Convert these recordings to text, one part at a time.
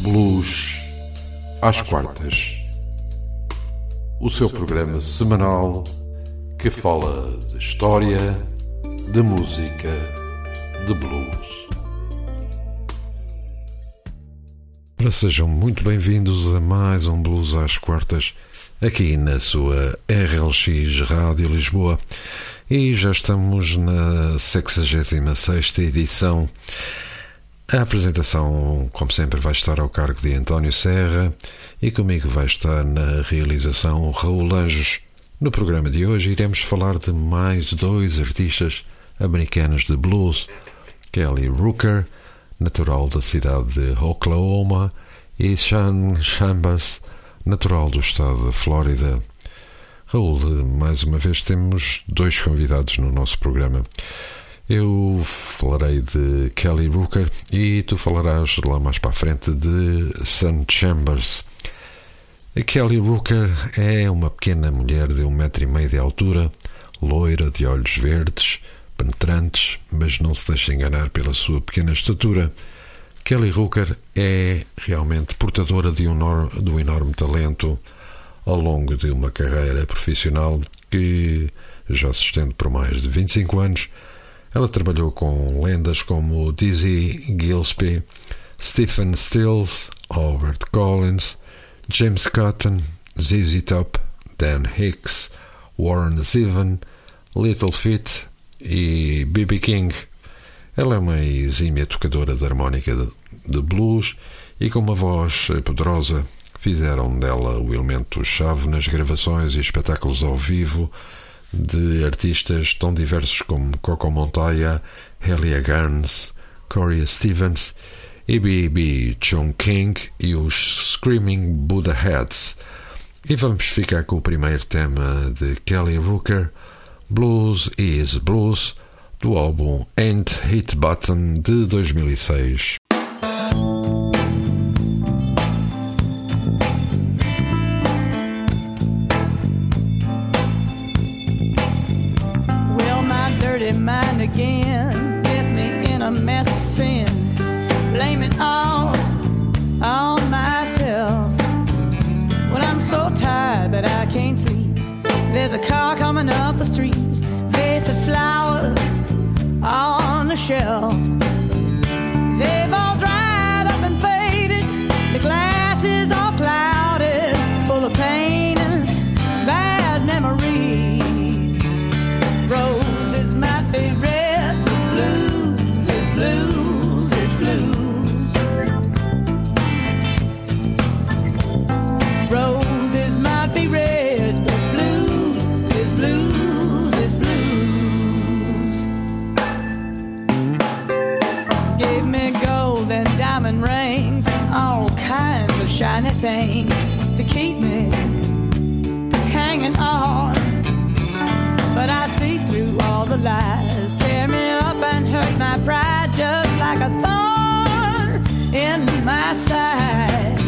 Blues às quartas. O seu programa semanal que fala de história, de música, de blues. Ora, sejam muito bem-vindos a mais um Blues às quartas aqui na sua RLX Rádio Lisboa. E já estamos na 66 edição a apresentação, como sempre, vai estar ao cargo de António Serra e comigo vai estar na realização Raul Anjos. No programa de hoje iremos falar de mais dois artistas americanos de blues, Kelly Rooker, natural da cidade de Oklahoma, e Sean Chambers, natural do estado da Flórida. Raul, mais uma vez temos dois convidados no nosso programa. Eu falarei de Kelly Rooker e tu falarás lá mais para a frente de Sun Chambers. A Kelly Rooker é uma pequena mulher de um metro e meio de altura, loira, de olhos verdes, penetrantes, mas não se deixa enganar pela sua pequena estatura. Kelly Rooker é realmente portadora de um, de um enorme talento ao longo de uma carreira profissional que já se estende por mais de 25 anos ela trabalhou com lendas como Dizzy Gillespie, Stephen Stills, Albert Collins, James Cotton, ZZ Top, Dan Hicks, Warren Zevon, Little Feat e B.B. King. Ela é uma exímia tocadora de harmónica de blues e com uma voz poderosa fizeram dela o elemento-chave nas gravações e espetáculos ao vivo de artistas tão diversos como Coco Montoya, Helia Garns, Corey Stevens, E.B.B. John King e os Screaming Buddha Heads. E vamos ficar com o primeiro tema de Kelly Rooker, Blues is Blues, do álbum Ain't Hit Button de 2006. Lies, tear me up and hurt my pride just like a thorn in my side.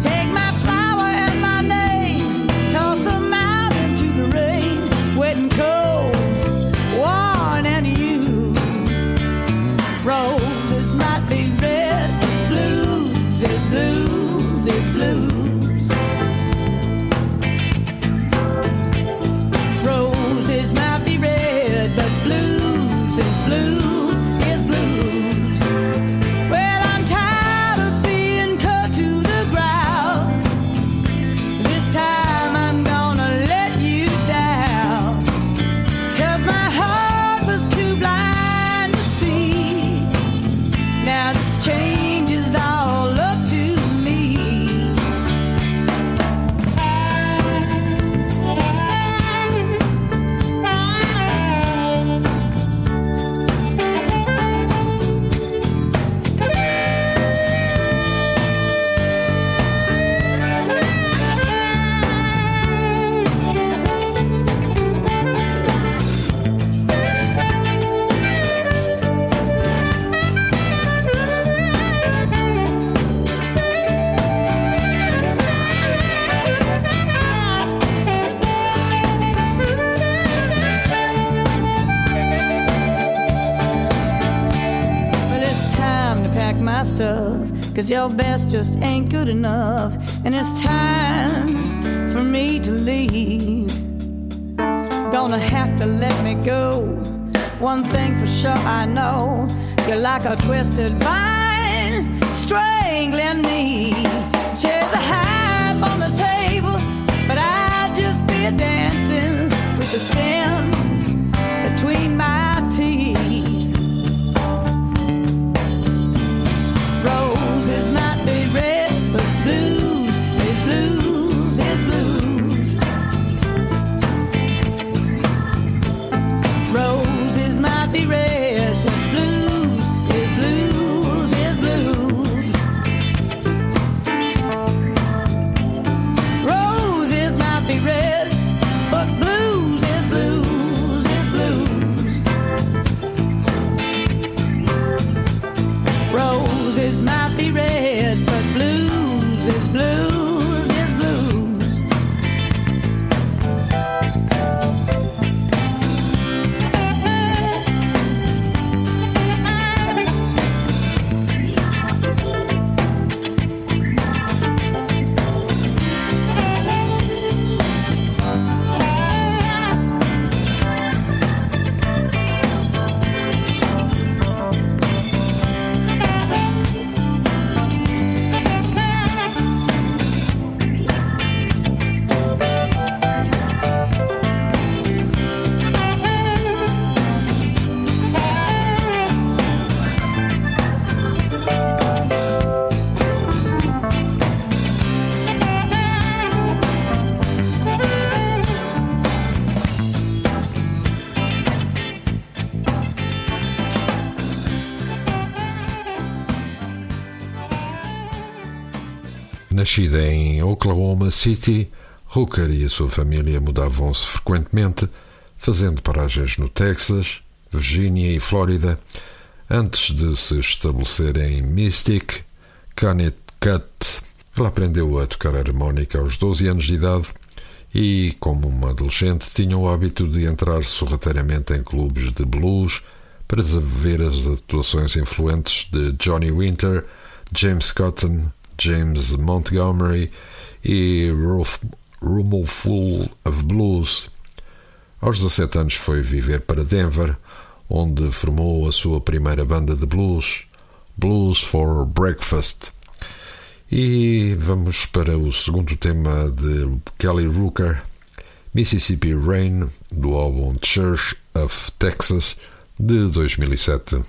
Take my flower and my name, toss them out into the rain, wet and cold, worn and used. Roses your best just ain't good enough. And it's time for me to leave. Gonna have to let me go. One thing for sure I know you're like a twisted vine Nascida em Oklahoma City, Hooker e a sua família mudavam-se frequentemente, fazendo paragens no Texas, Virgínia e Flórida, antes de se estabelecer em Mystic, Connecticut. Ela aprendeu a tocar harmónica aos 12 anos de idade e, como uma adolescente, tinha o hábito de entrar sorrateiramente em clubes de blues para ver as atuações influentes de Johnny Winter, James Cotton, James Montgomery e Room Full of Blues. Aos 17 anos foi viver para Denver, onde formou a sua primeira banda de blues, Blues for Breakfast. E vamos para o segundo tema de Kelly Rooker, Mississippi Rain, do álbum Church of Texas, de 2007.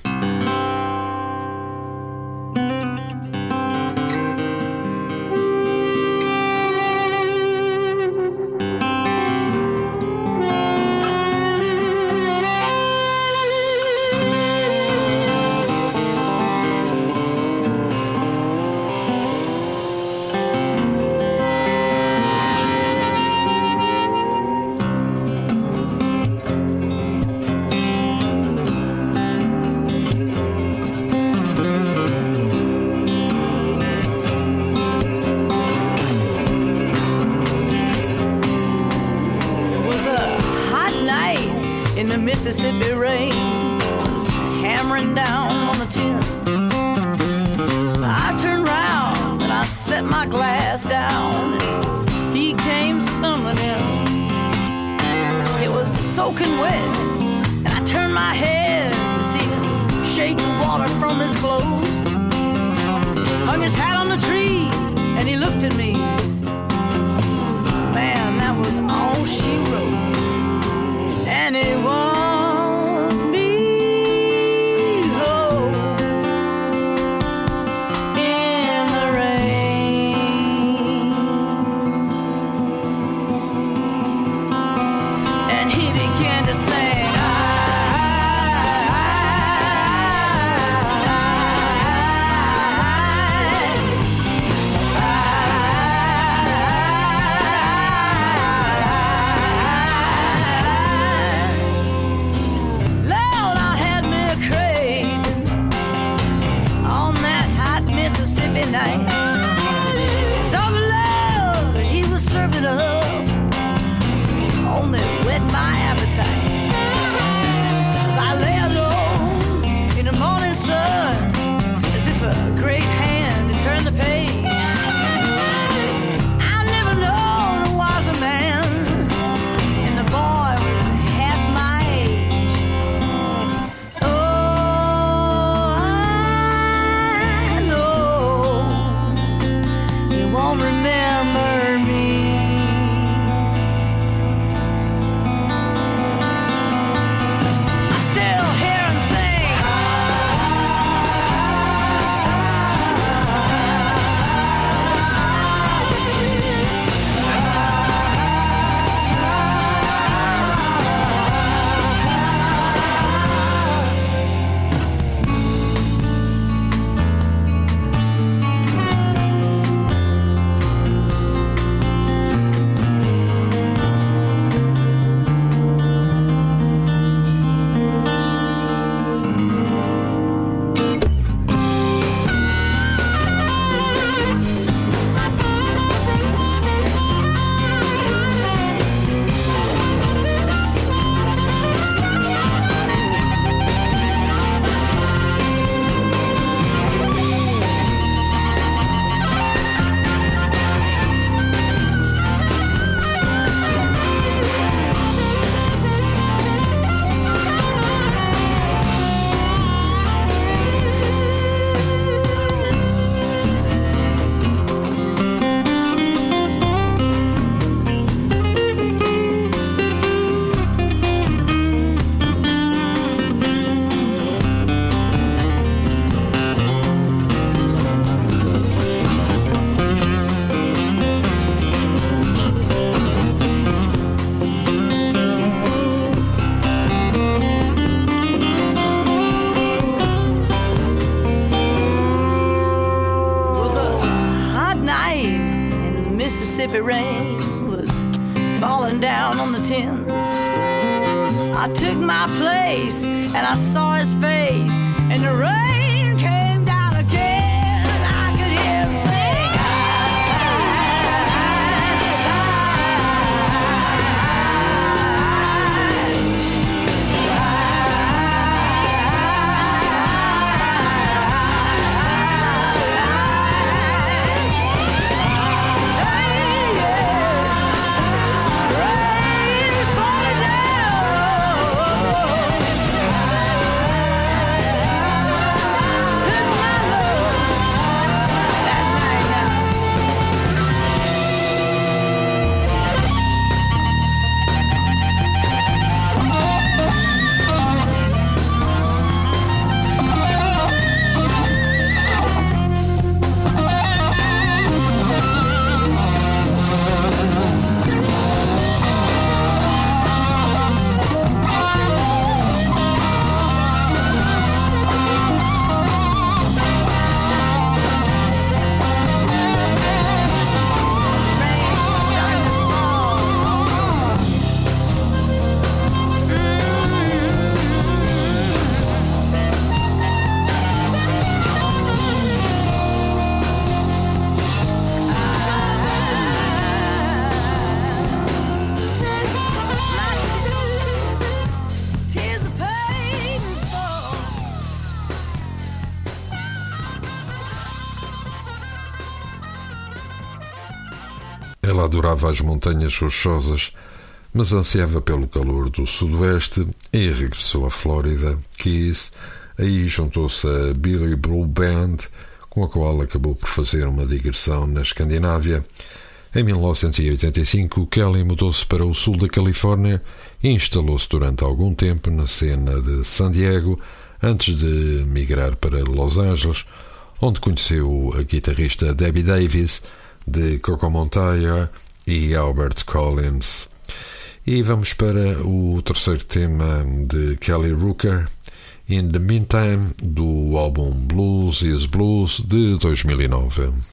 Adorava as montanhas rochosas, mas ansiava pelo calor do sudoeste e regressou à Flórida, Keys. Aí juntou-se a Billy Blue Band, com a qual acabou por fazer uma digressão na Escandinávia. Em 1985, Kelly mudou-se para o sul da Califórnia e instalou-se durante algum tempo na cena de San Diego, antes de migrar para Los Angeles, onde conheceu a guitarrista Debbie Davis, de Coco Montoya e Albert Collins. E vamos para o terceiro tema de Kelly Rooker, In the Meantime, do álbum Blues is Blues de 2009.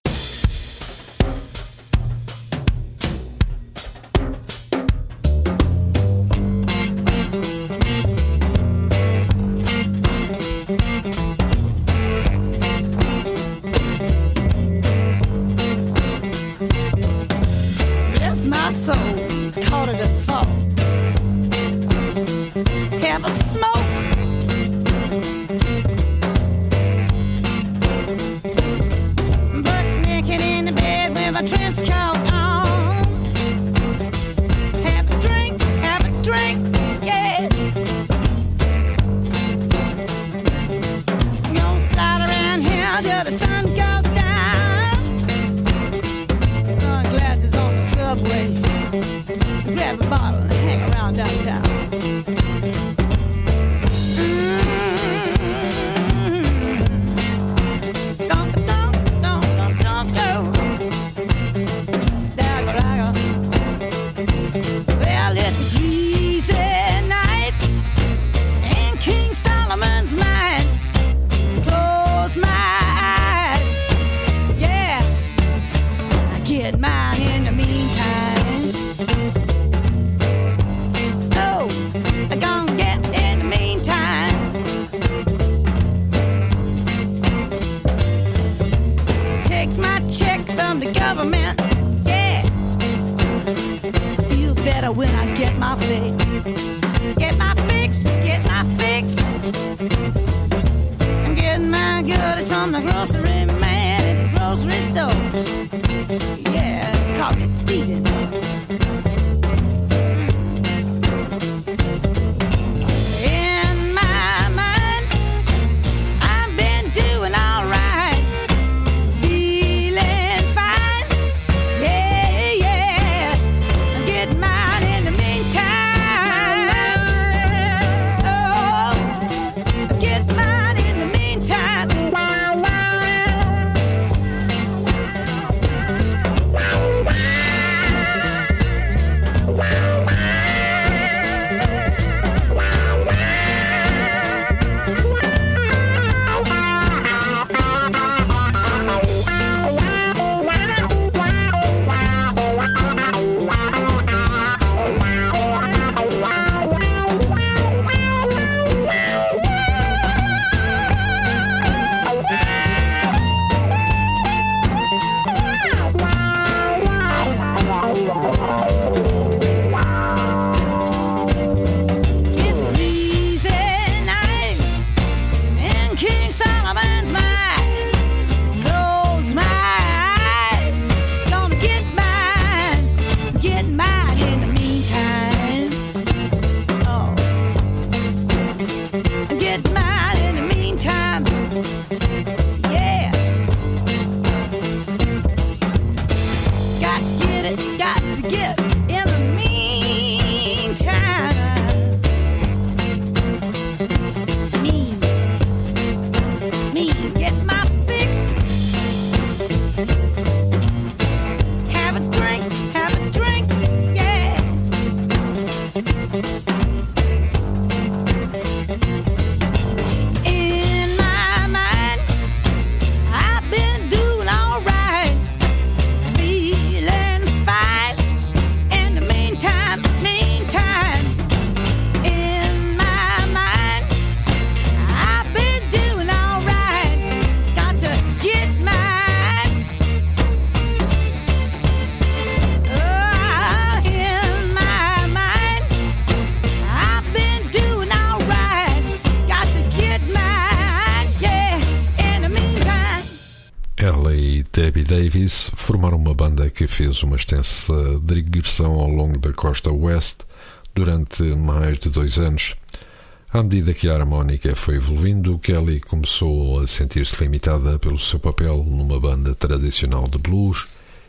Davis formaram uma banda que fez uma extensa digressão ao longo da costa oeste durante mais de dois anos. À medida que a harmónica foi evoluindo, Kelly começou a sentir-se limitada pelo seu papel numa banda tradicional de blues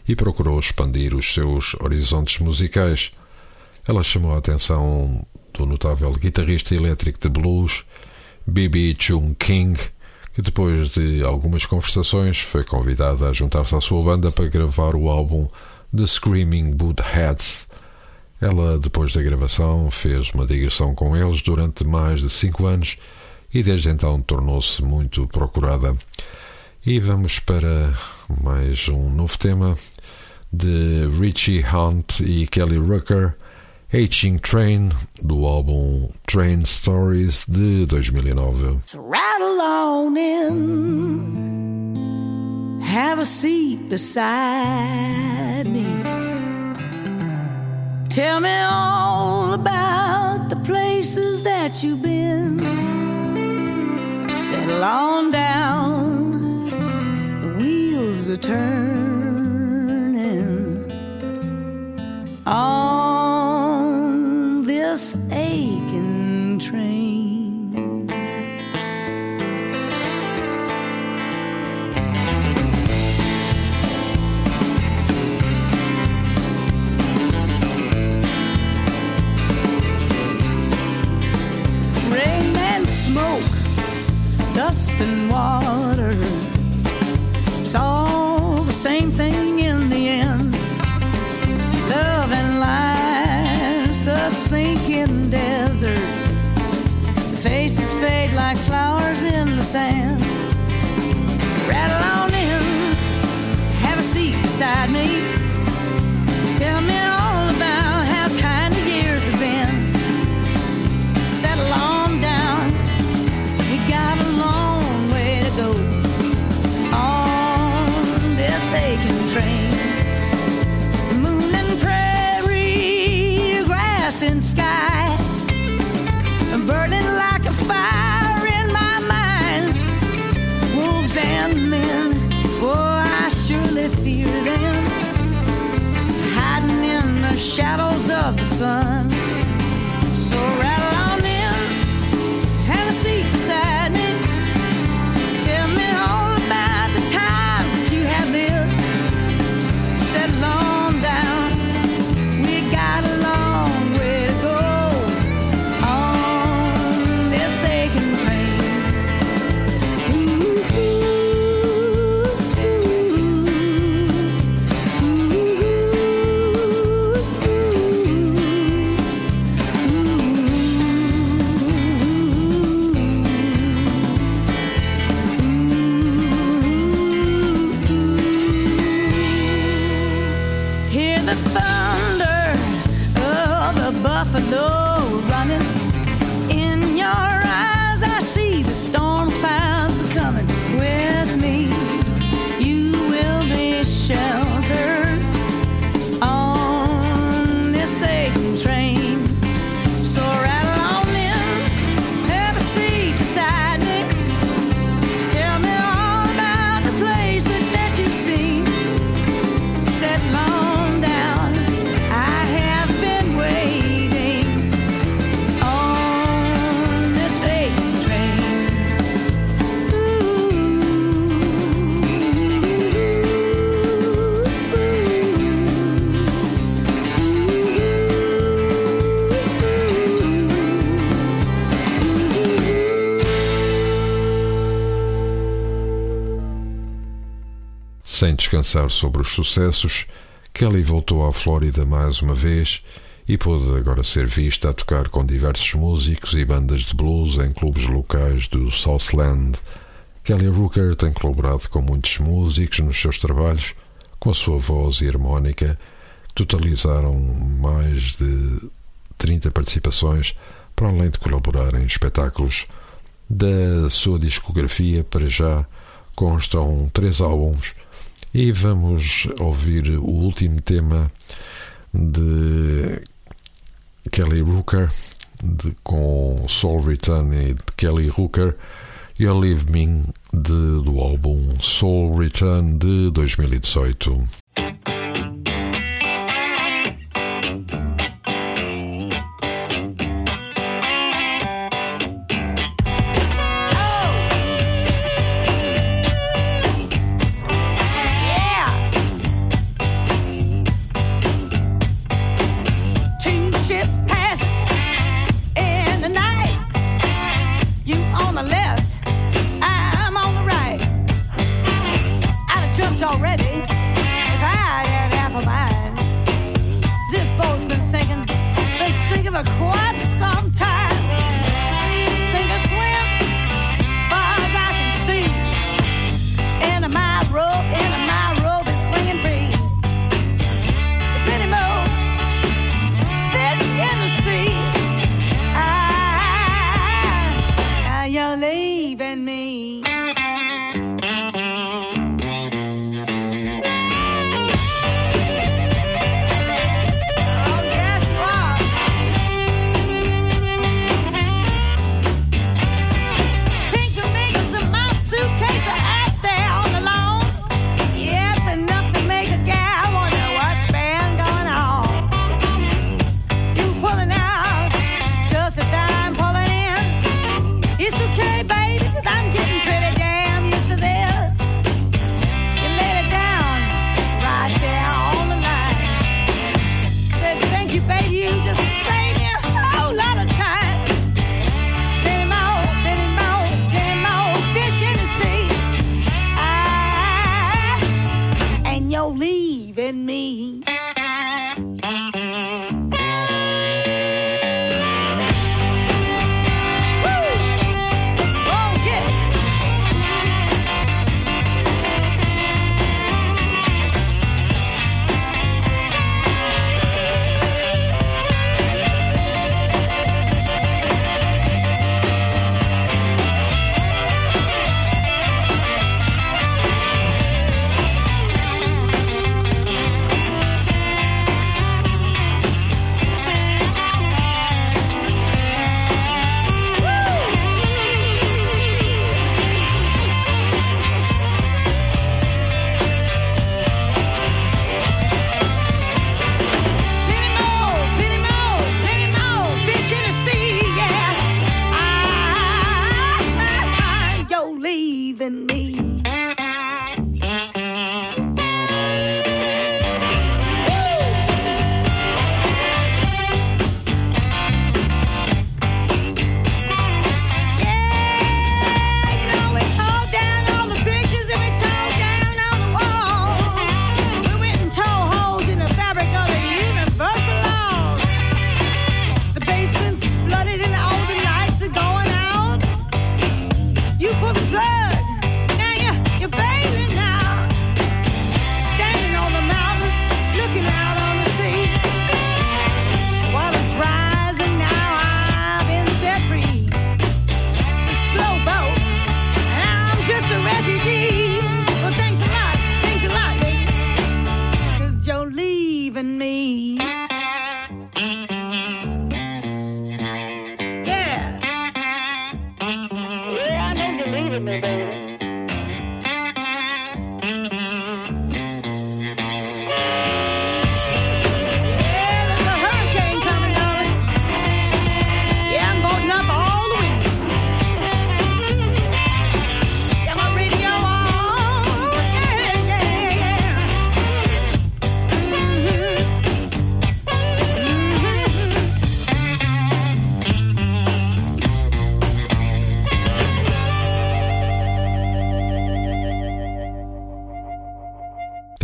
e procurou expandir os seus horizontes musicais. Ela chamou a atenção do notável guitarrista elétrico de blues B.B. Chung King, que depois de algumas conversações foi convidada a juntar-se à sua banda para gravar o álbum The Screaming Heads. Ela, depois da gravação, fez uma digressão com eles durante mais de cinco anos e desde então tornou-se muito procurada. E vamos para mais um novo tema de Richie Hunt e Kelly Rucker. Aging Train, do álbum Train Stories de 2009. So ride along in, have a seat beside me. Tell me all about the places that you've been. Settle on down, the wheels are turning. On this aching train. Rain and smoke, dust and water. It's all the same thing fade like flowers in the sand. So rattle on in, have a seat beside me. Sun. Sem descansar sobre os sucessos, Kelly voltou à Flórida mais uma vez e pôde agora ser vista a tocar com diversos músicos e bandas de blues em clubes locais do Southland. Kelly Rooker tem colaborado com muitos músicos nos seus trabalhos, com a sua voz e harmónica, totalizaram mais de 30 participações, para além de colaborar em espetáculos. Da sua discografia, para já, constam três álbuns e vamos ouvir o último tema de Kelly Rooker, de, com Soul Return e de Kelly Rooker, You Leave Me, de, do álbum Soul Return de 2018.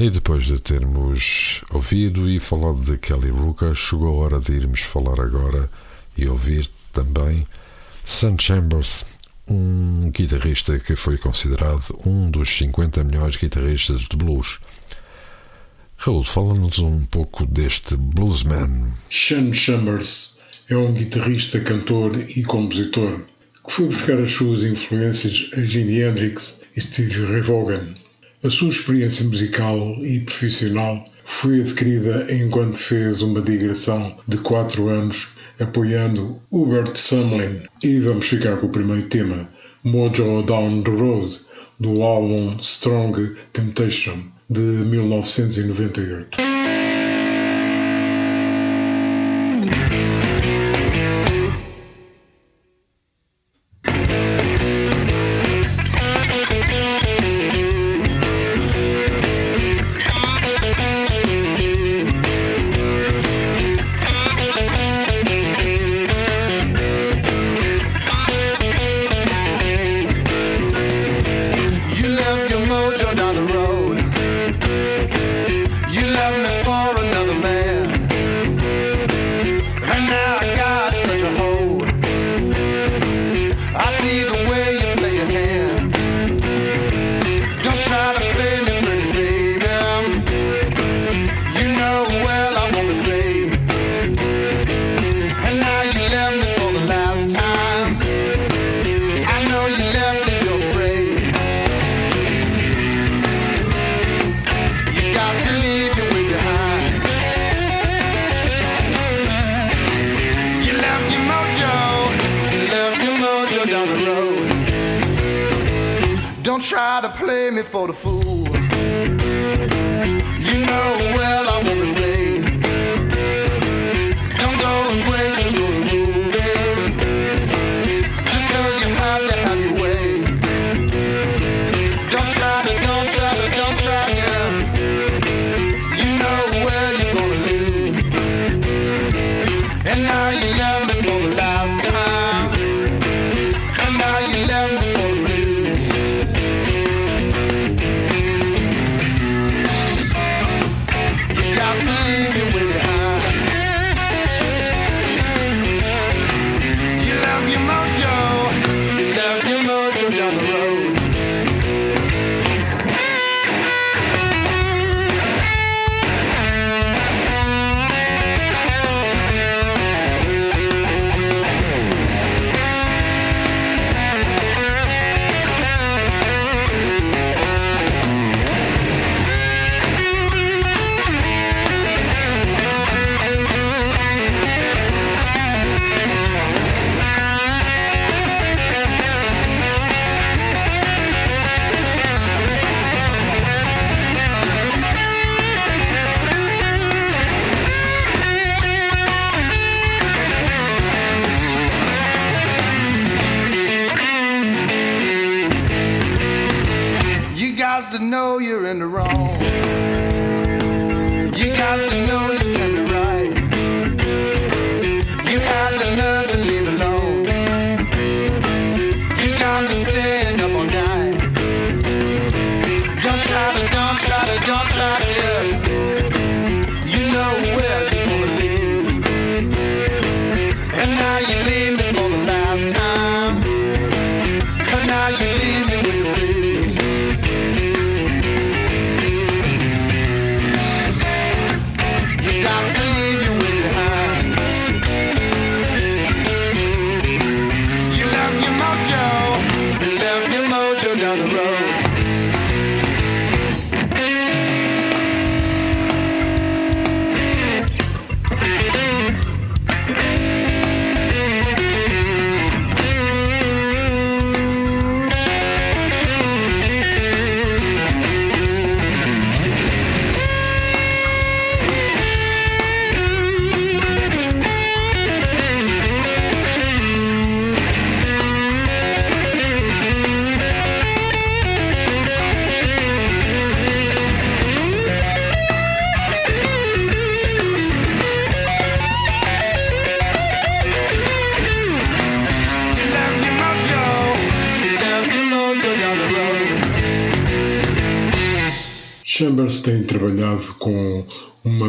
E depois de termos ouvido e falado de Kelly Ruka, chegou a hora de irmos falar agora e ouvir também Sun Chambers, um guitarrista que foi considerado um dos 50 melhores guitarristas de blues. Raul, fala-nos um pouco deste bluesman. Sean Chambers é um guitarrista, cantor e compositor que foi buscar as suas influências a Jimi Hendrix e Steve Ray Vaughan. A sua experiência musical e profissional foi adquirida enquanto fez uma digressão de 4 anos apoiando Hubert Sumlin. E vamos ficar com o primeiro tema, Mojo Down the Road, do álbum Strong Temptation, de 1998. Don't try to play me for the fool. You know well.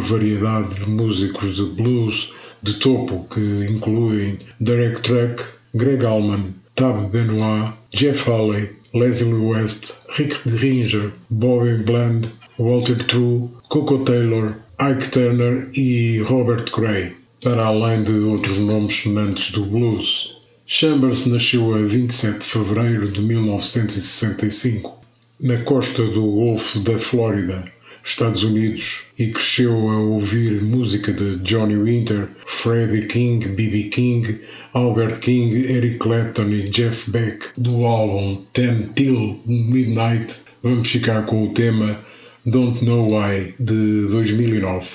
Variedade de músicos de blues de topo que incluem Derek Truck, Greg Allman, Tab Benoit, Jeff Hawley, Leslie West, Rick Ringer, Bobby Bland, Walter True, Coco Taylor, Ike Turner e Robert Cray, para além de outros nomes sonantes do blues. Chambers nasceu a 27 de fevereiro de 1965, na costa do Golfo da Flórida, Estados Unidos, e cresceu a ouvir música de Johnny Winter, Freddie King, B.B. King, Albert King, Eric Clapton e Jeff Beck. Do álbum Ten Till Midnight, vamos ficar com o tema Don't Know Why de 2009.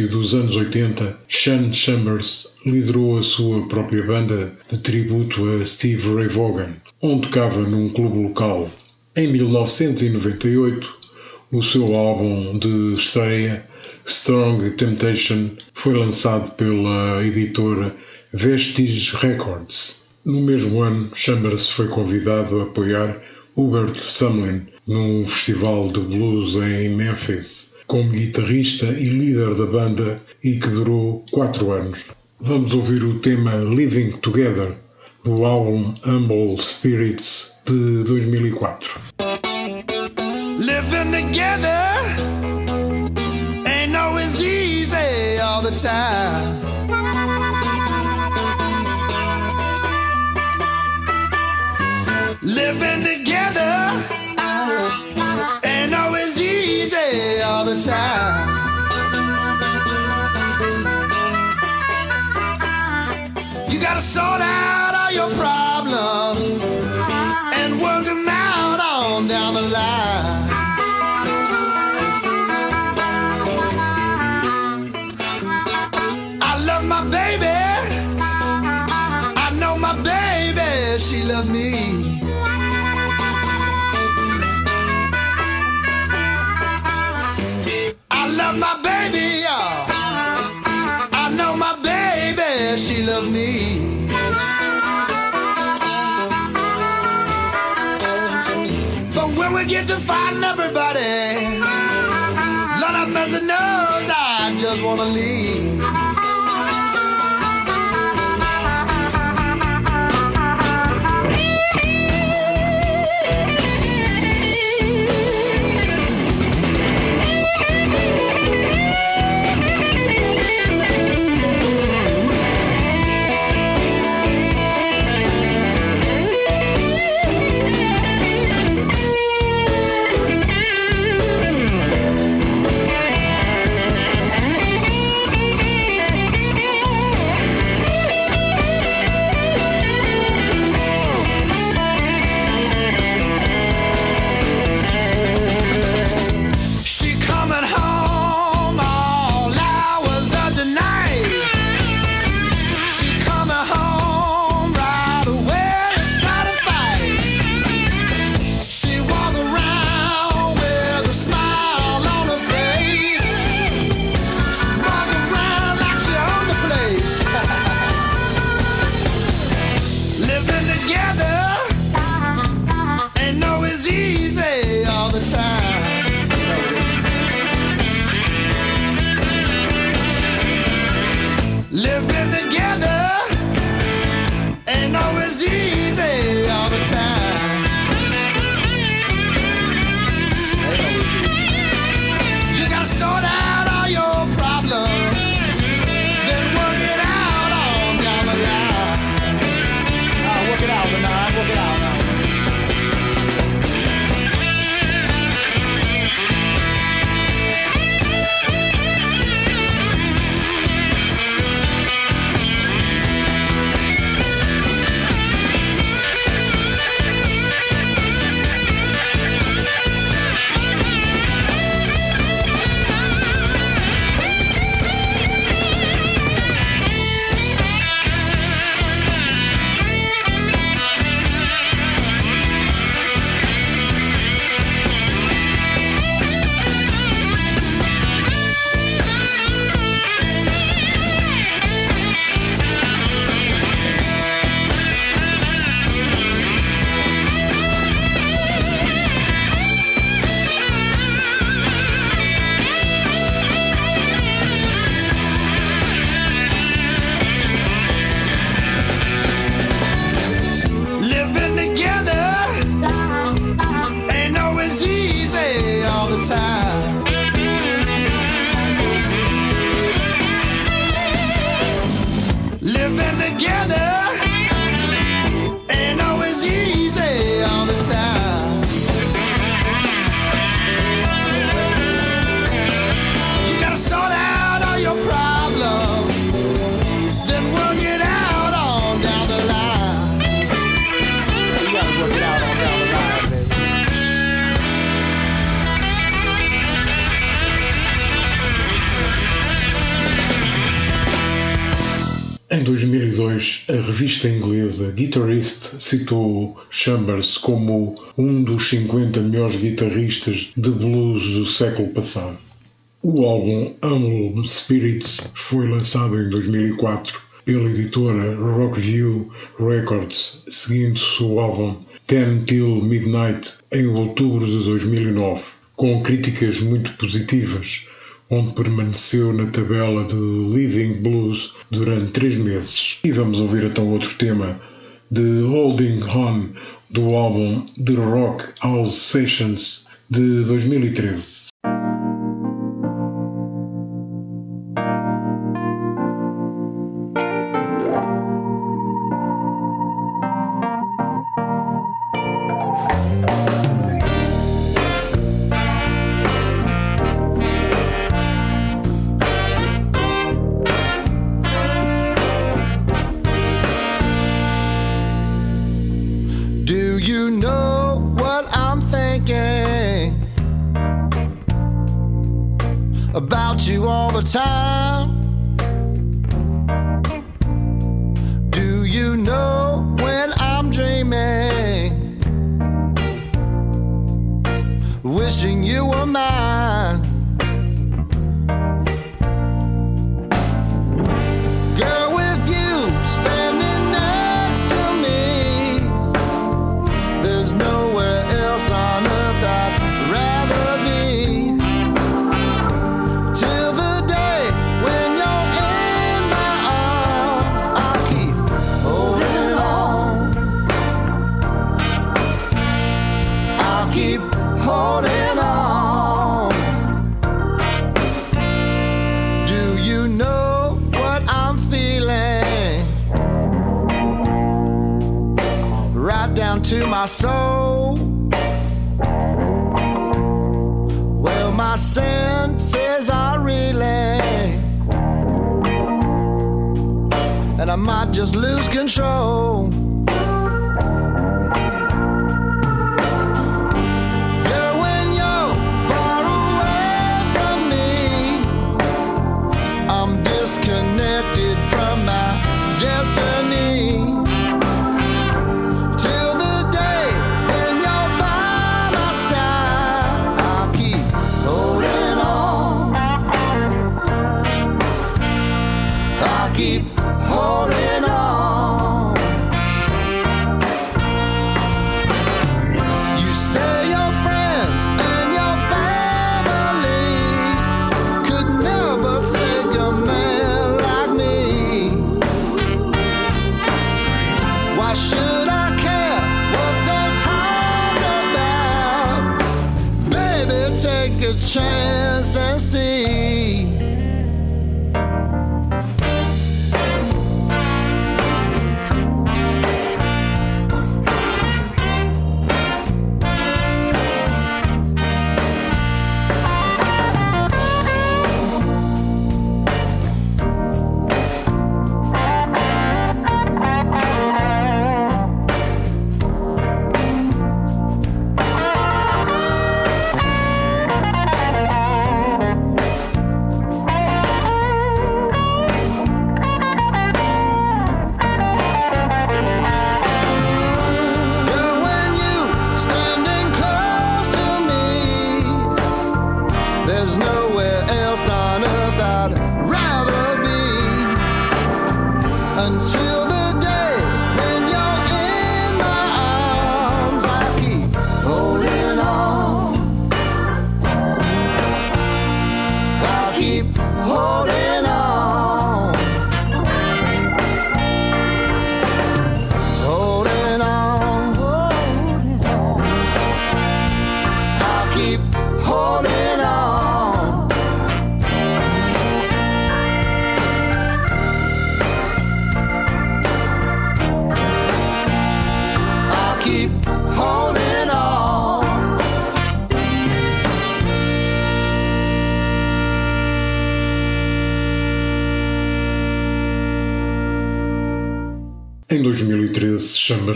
Início dos anos 80, Sean Chambers liderou a sua própria banda de tributo a Steve Ray Vaughan, onde tocava num clube local. Em 1998, o seu álbum de estreia, Strong Temptation, foi lançado pela editora Vestige Records. No mesmo ano, Chambers foi convidado a apoiar Hubert Sumlin num festival de blues em Memphis como guitarrista e líder da banda e que durou quatro anos. Vamos ouvir o tema Living Together do álbum Humble Spirits de 2004. Living together ain't always easy all the time. Living together the time. You gotta sort out all your problems everybody, Lord mercy knows I just wanna leave. 2002, a revista inglesa Guitarist citou Chambers como um dos 50 melhores guitarristas de blues do século passado. O álbum Humble Spirits foi lançado em 2004 pela editora Rockview Records, seguindo-se o álbum Ten Till Midnight em outubro de 2009, com críticas muito positivas, onde permaneceu na tabela de Living Blues durante três meses. E vamos ouvir então outro tema de Holding On do álbum The Rock House Sessions de 2013.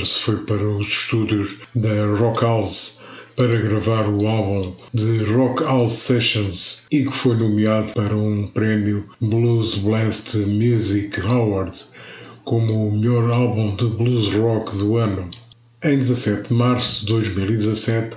2013, Chambers foi para os estúdios da Rock House para gravar o álbum de Rock House Sessions e que foi nomeado para um prémio Blues Blast Music Award, como o melhor álbum de blues rock do ano. Em 17 de março de 2017,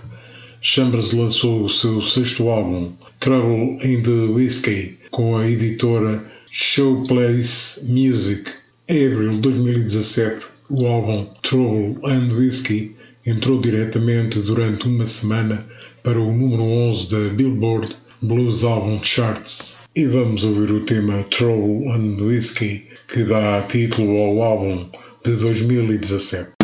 Chambers lançou o seu sexto álbum, Trouble in the Whiskey, com a editora Showplace Music. Em abril de 2017, o álbum Trouble and Whiskey entrou diretamente durante uma semana para o número 11 da Billboard Blues Album Charts. E vamos ouvir o tema Trouble and Whiskey, que dá título ao álbum de 2017.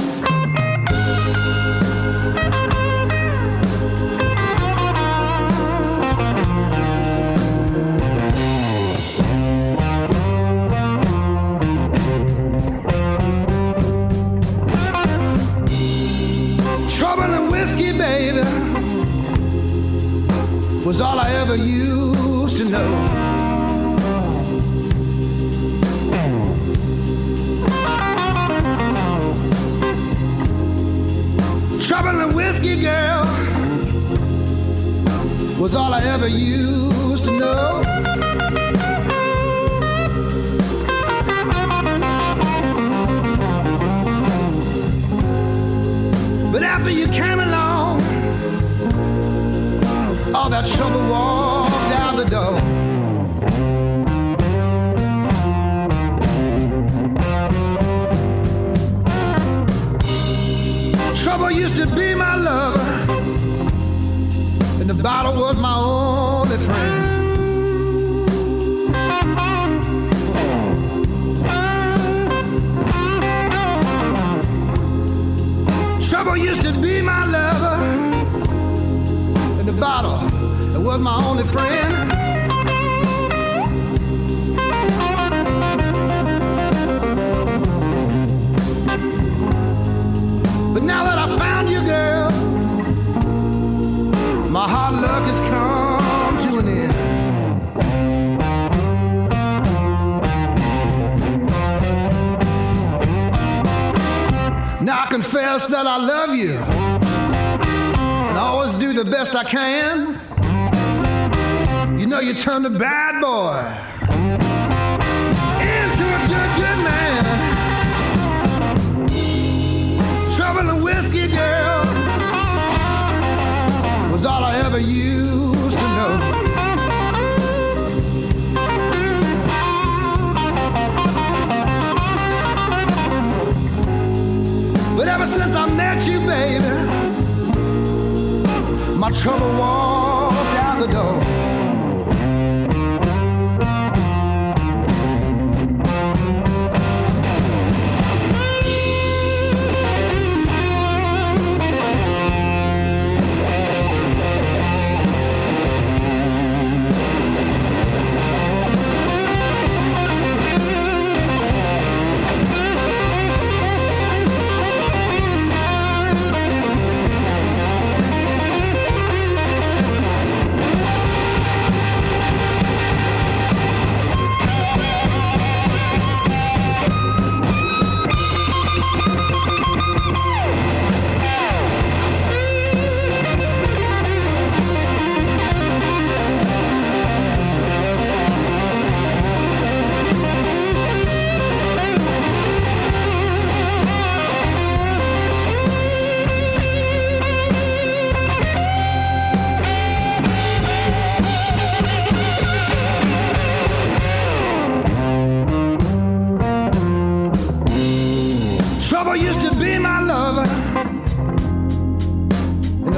Confess that I love you and I always do the best I can. You know, you turn the bad boy into a good, good man. Trouble and whiskey, girl, was all I ever used ever since I met you, baby, my trouble walked out the door.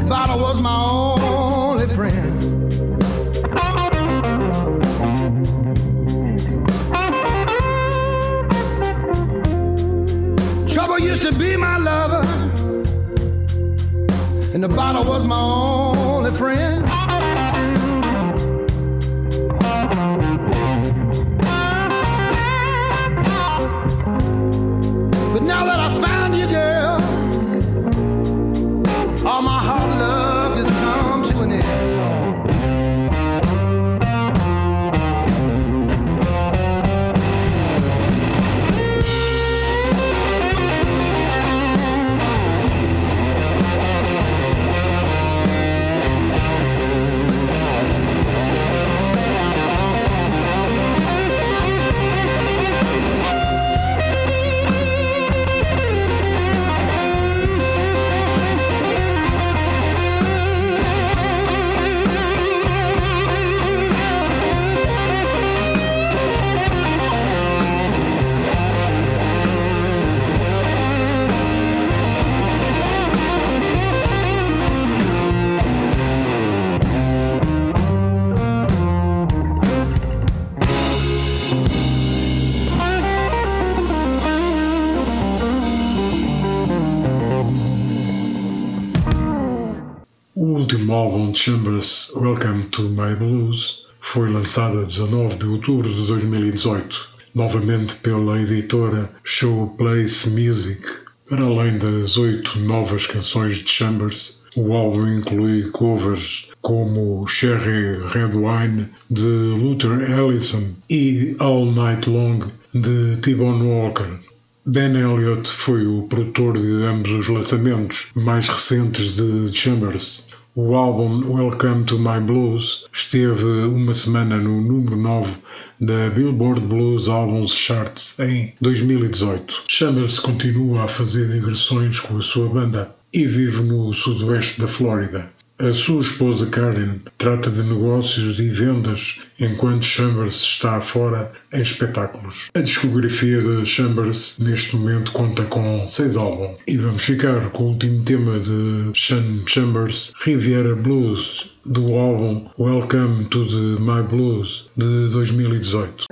Bottle was my only friend. Trouble used to be my lover, and the bottle was my only friend. Álbum Chambers Welcome to My Blues foi lançado a 19 de outubro de 2018, novamente pela editora Showplace Music. Para além das oito novas canções de Chambers, o álbum inclui covers como Cherry Red Wine de Luther Allison e All Night Long de T-Bone Walker. Ben Elliott foi o produtor de ambos os lançamentos mais recentes de Chambers. O álbum Welcome to My Blues esteve uma semana no número 9 da Billboard Blues Albums Chart em 2018. Chambers continua a fazer digressões com a sua banda e vive no sudoeste da Flórida. A sua esposa Karen trata de negócios e vendas enquanto Chambers está fora em espetáculos. A discografia de Chambers neste momento conta com seis álbuns e vamos ficar com o último tema de Sean Chambers, Riviera Blues, do álbum Welcome to the My Blues de 2018.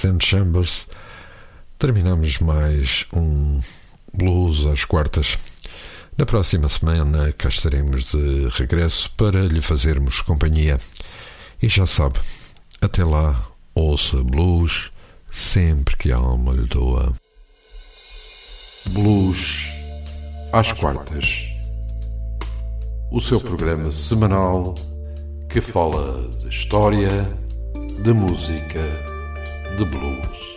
St. Chambers, terminamos mais um blues às quartas. Na próxima semana cá estaremos de regresso para lhe fazermos companhia. E já sabe, até lá, ouça blues sempre que a alma lhe doa. Blues às quartas. O seu programa semanal que fala de história, de música, de blues.